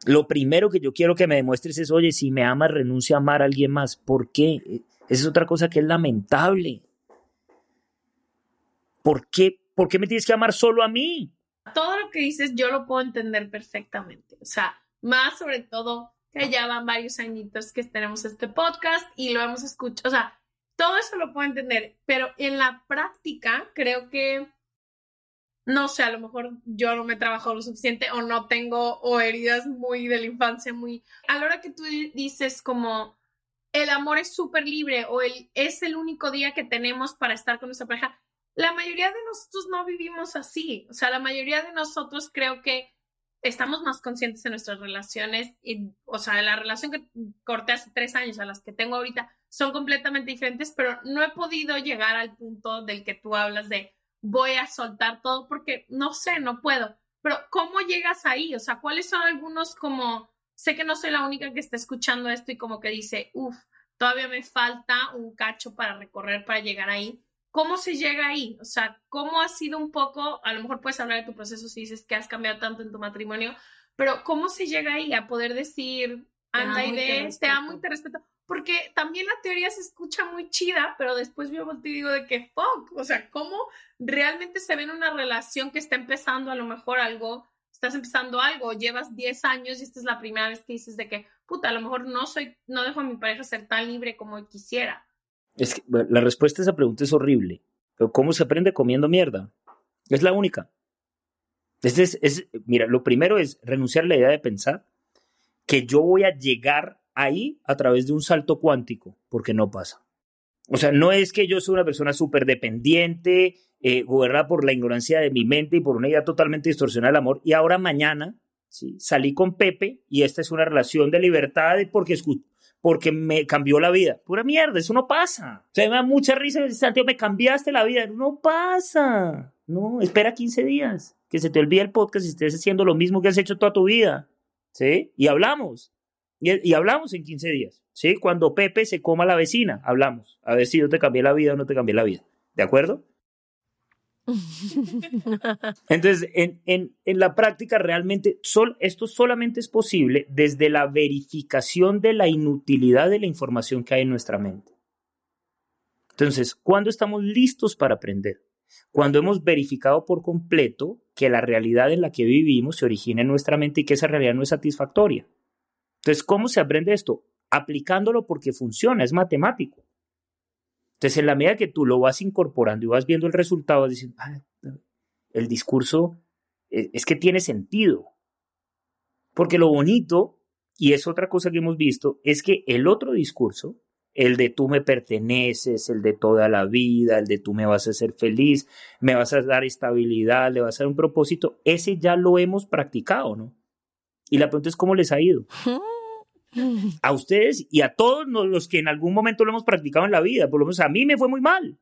Lo primero que yo quiero que me demuestres es, oye, si me amas, renuncia a amar a alguien más. ¿Por qué? Esa es otra cosa que es lamentable. ¿Por qué? ¿Por qué me tienes que amar solo a mí? todo lo que dices yo lo puedo entender perfectamente. O sea, más sobre todo que ya van varios añitos que tenemos este podcast y lo hemos escuchado. O sea, todo eso lo puedo entender, pero en la práctica creo que, no sé, a lo mejor yo no me he trabajado lo suficiente o no tengo o heridas muy de la infancia, muy... A la hora que tú dices como el amor es súper libre o el, es el único día que tenemos para estar con nuestra pareja, la mayoría de nosotros no vivimos así. O sea, la mayoría de nosotros creo que estamos más conscientes en nuestras relaciones, y, o sea, la relación que corté hace tres años a las que tengo ahorita son completamente diferentes, pero no he podido llegar al punto del que tú hablas de voy a soltar todo porque no sé, no puedo. Pero ¿cómo llegas ahí? O sea, ¿cuáles son algunos como, sé que no soy la única que está escuchando esto y como que dice, uff, todavía me falta un cacho para recorrer para llegar ahí. ¿Cómo se llega ahí? O sea, ¿cómo ha sido un poco, a lo mejor puedes hablar de tu proceso si dices que has cambiado tanto en tu matrimonio, pero ¿cómo se llega ahí a poder decir, anda y de, te amo y te respeto? Porque también la teoría se escucha muy chida, pero después yo volteo y digo de que fuck, o sea, ¿cómo realmente se ve en una relación que está empezando a lo mejor algo, estás empezando algo, llevas 10 años y esta es la primera vez que dices de que, puta, a lo mejor no soy, no dejo a mi pareja ser tan libre como quisiera. Es que, la respuesta a esa pregunta es horrible. Pero ¿cómo se aprende comiendo mierda? Es la única. Es, es, es, mira, lo primero es renunciar a la idea de pensar que yo voy a llegar ahí a través de un salto cuántico, porque no pasa. O sea, no es que yo soy una persona súper dependiente, eh, gobernada por la ignorancia de mi mente y por una idea totalmente distorsionada del amor, y ahora mañana ¿sí? salí con Pepe y esta es una relación de libertad porque, porque me cambió la vida. Pura mierda, eso no pasa. O sea, me da mucha risa, Santiago, me cambiaste la vida. No pasa. No, espera 15 días, que se te olvide el podcast y estés haciendo lo mismo que has hecho toda tu vida. ¿Sí? Y hablamos. Y, hablamos en 15 días, ¿sí? Cuando Pepe se coma a la vecina, hablamos. A ver si yo te cambié la vida o no te cambié la vida. ¿De acuerdo? Entonces, en, en, en, la práctica realmente sol, esto solamente es posible desde la verificación de la inutilidad de la información que hay en nuestra mente. Entonces, ¿cuándo estamos listos para aprender? Cuando hemos verificado por completo que la realidad en la que vivimos se origina en nuestra mente y que esa realidad no es satisfactoria. Entonces, ¿cómo se aprende esto? Aplicándolo porque funciona, es matemático. Entonces, en la medida que tú lo vas incorporando y vas viendo el resultado, vas diciendo, ah, el discurso e, es que tiene sentido. Porque lo bonito, y es otra cosa que hemos visto, es que el otro discurso, el de tú me perteneces, el de toda la vida, el de tú me vas a hacer feliz, me vas a dar estabilidad, le vas a dar un propósito, ese ya lo hemos practicado, ¿no? Y la pregunta es cómo les ha ido. a ustedes y a todos los que en algún momento lo hemos practicado en la vida. Por lo menos a mí me fue muy mal.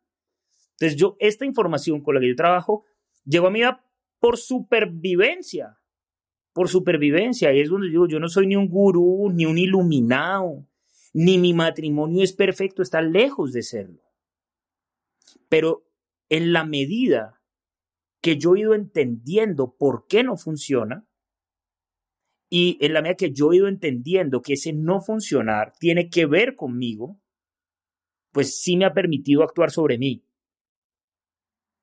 Entonces yo, esta información con la que yo trabajo, llegó a mi vida por supervivencia. Por supervivencia. Y es donde digo, yo no soy ni un gurú, ni un iluminado, ni mi matrimonio es perfecto, está lejos de serlo. Pero en la medida que yo he ido entendiendo por qué no funciona, y en la medida que yo he ido entendiendo que ese no funcionar tiene que ver conmigo, pues sí me ha permitido actuar sobre mí.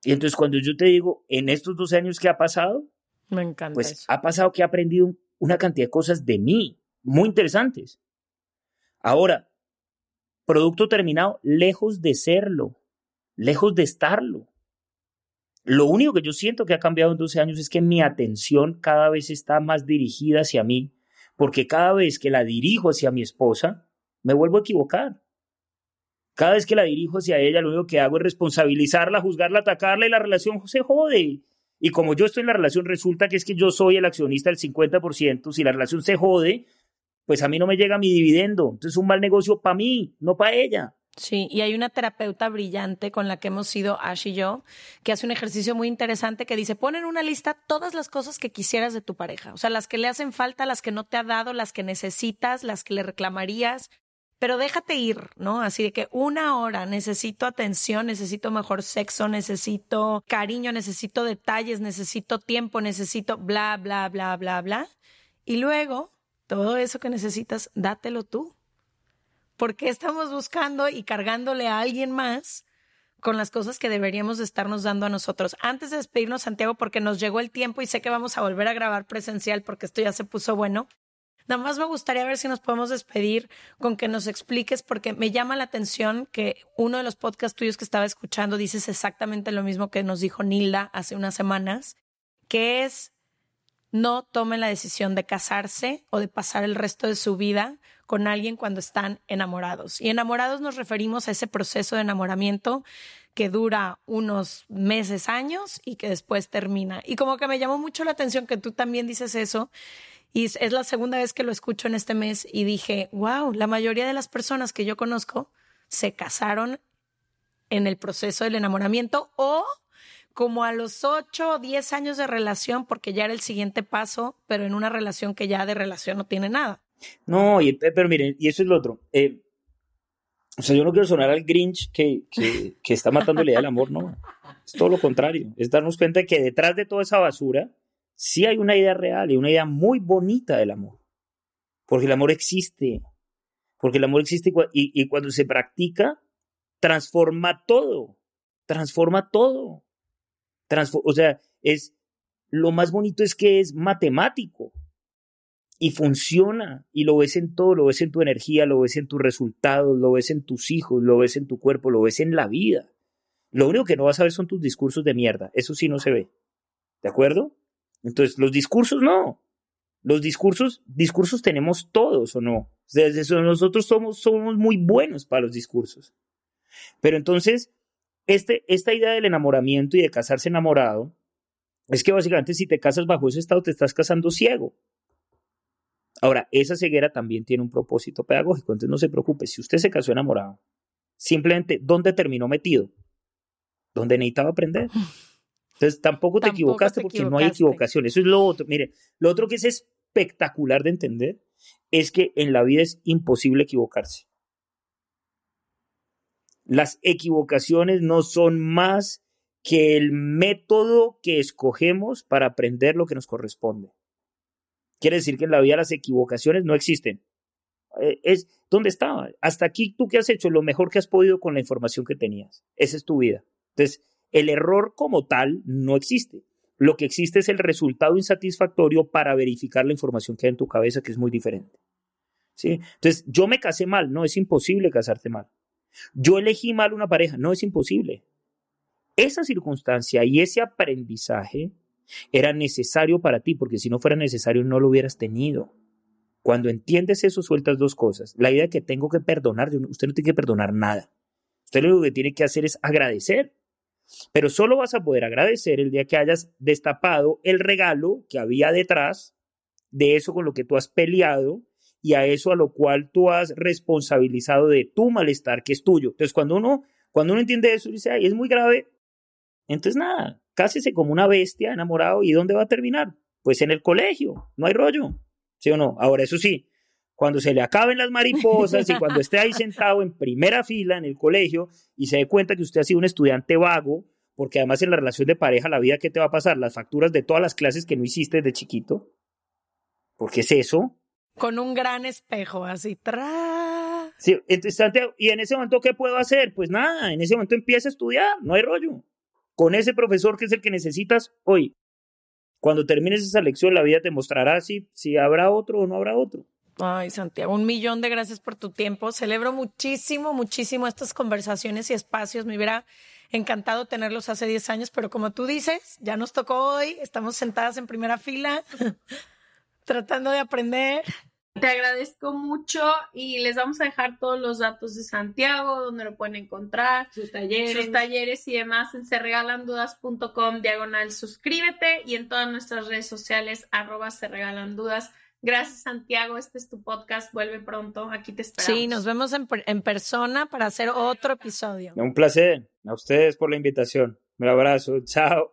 Y entonces cuando yo te digo, en estos dos años que ha pasado, me encanta pues ha pasado que he aprendido una cantidad de cosas de mí, muy interesantes. Ahora, producto terminado, lejos de serlo, lejos de estarlo. Lo único que yo siento que ha cambiado en 12 años es que mi atención cada vez está más dirigida hacia mí, porque cada vez que la dirijo hacia mi esposa, me vuelvo a equivocar. Cada vez que la dirijo hacia ella, lo único que hago es responsabilizarla, juzgarla, atacarla y la relación se jode. Y como yo estoy en la relación, resulta que es que yo soy el accionista del 50%. Si la relación se jode, pues a mí no me llega mi dividendo. Entonces es un mal negocio para mí, no para ella. Sí, y hay una terapeuta brillante con la que hemos ido, Ash y yo, que hace un ejercicio muy interesante que dice, pon en una lista todas las cosas que quisieras de tu pareja, o sea, las que le hacen falta, las que no te ha dado, las que necesitas, las que le reclamarías, pero déjate ir, ¿no? Así de que una hora necesito atención, necesito mejor sexo, necesito cariño, necesito detalles, necesito tiempo, necesito bla, bla, bla, bla, bla. Y luego, todo eso que necesitas, dátelo tú. ¿Por qué estamos buscando y cargándole a alguien más con las cosas que deberíamos estarnos dando a nosotros? Antes de despedirnos, Santiago, porque nos llegó el tiempo y sé que vamos a volver a grabar presencial porque esto ya se puso bueno. Nada más me gustaría ver si nos podemos despedir con que nos expliques, porque me llama la atención que uno de los podcasts tuyos que estaba escuchando dices exactamente lo mismo que nos dijo Nilda hace unas semanas, que es no tomen la decisión de casarse o de pasar el resto de su vida con alguien cuando están enamorados. Y enamorados nos referimos a ese proceso de enamoramiento que dura unos meses, años y que después termina. Y como que me llamó mucho la atención que tú también dices eso. Y es la segunda vez que lo escucho en este mes y dije, wow, la mayoría de las personas que yo conozco se casaron en el proceso del enamoramiento o como a los 8 o 10 años de relación porque ya era el siguiente paso, pero en una relación que ya de relación no tiene nada. No, y, pero miren, y eso es lo otro. Eh, o sea, yo no quiero sonar al Grinch que, que, que está matando la idea del amor, no. Es todo lo contrario. Es darnos cuenta de que detrás de toda esa basura sí hay una idea real y una idea muy bonita del amor. Porque el amor existe. Porque el amor existe y, y cuando se practica, transforma todo. Transforma todo. O sea, es lo más bonito es que es matemático y funciona y lo ves en todo, lo ves en tu energía, lo ves en tus resultados, lo ves en tus hijos, lo ves en tu cuerpo, lo ves en la vida. Lo único que no vas a ver son tus discursos de mierda, eso sí no se ve. ¿De acuerdo? Entonces, los discursos no. Los discursos, discursos tenemos todos o no. nosotros somos, somos muy buenos para los discursos. Pero entonces, este, esta idea del enamoramiento y de casarse enamorado es que básicamente si te casas bajo ese estado te estás casando ciego. Ahora, esa ceguera también tiene un propósito pedagógico, entonces no se preocupe, si usted se casó enamorado, simplemente, ¿dónde terminó metido? ¿Dónde necesitaba aprender? Entonces tampoco te equivocaste porque no hay equivocación. Eso es lo otro. Mire, lo otro que es espectacular de entender es que en la vida es imposible equivocarse. Las equivocaciones no son más que el método que escogemos para aprender lo que nos corresponde. Quiere decir que en la vida las equivocaciones no existen. Eh, es dónde estaba. Hasta aquí tú qué has hecho lo mejor que has podido con la información que tenías. Esa es tu vida. Entonces, el error como tal no existe. Lo que existe es el resultado insatisfactorio para verificar la información que hay en tu cabeza, que es muy diferente. ¿Sí? Entonces, yo me casé mal, no es imposible casarte mal. Yo elegí mal una pareja, no es imposible. Esa circunstancia y ese aprendizaje era necesario para ti, porque si no fuera necesario no lo hubieras tenido. Cuando entiendes eso, sueltas dos cosas. La idea de que tengo que perdonar, usted no tiene que perdonar nada. Usted lo que tiene que hacer es agradecer. Pero solo vas a poder agradecer el día que hayas destapado el regalo que había detrás de eso con lo que tú has peleado y a eso a lo cual tú has responsabilizado de tu malestar que es tuyo. Entonces, cuando uno, cuando uno entiende eso, dice, ay, es muy grave, entonces nada, cásese como una bestia enamorado. ¿Y dónde va a terminar? Pues en el colegio, no hay rollo. ¿Sí o no? Ahora, eso sí, cuando se le acaben las mariposas y cuando esté ahí sentado en primera fila en el colegio y se dé cuenta que usted ha sido un estudiante vago, porque además en la relación de pareja, la vida, ¿qué te va a pasar? Las facturas de todas las clases que no hiciste de chiquito. ¿Por qué es eso? Con un gran espejo, así. ¡tra! Sí, y en ese momento, ¿qué puedo hacer? Pues nada, en ese momento empieza a estudiar, no hay rollo con ese profesor que es el que necesitas hoy. Cuando termines esa lección, la vida te mostrará si, si habrá otro o no habrá otro. Ay, Santiago, un millón de gracias por tu tiempo. Celebro muchísimo, muchísimo estas conversaciones y espacios. Me hubiera encantado tenerlos hace 10 años, pero como tú dices, ya nos tocó hoy. Estamos sentadas en primera fila, tratando de aprender. Te agradezco mucho y les vamos a dejar todos los datos de Santiago, donde lo pueden encontrar, sus talleres, sus talleres y demás en serregalandudas.com diagonal suscríbete y en todas nuestras redes sociales arroba se regalan dudas. Gracias Santiago, este es tu podcast, vuelve pronto, aquí te esperamos. Sí, nos vemos en, en persona para hacer otro episodio. Un placer, a ustedes por la invitación. Un abrazo, chao.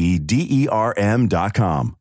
D E D E R M dot com.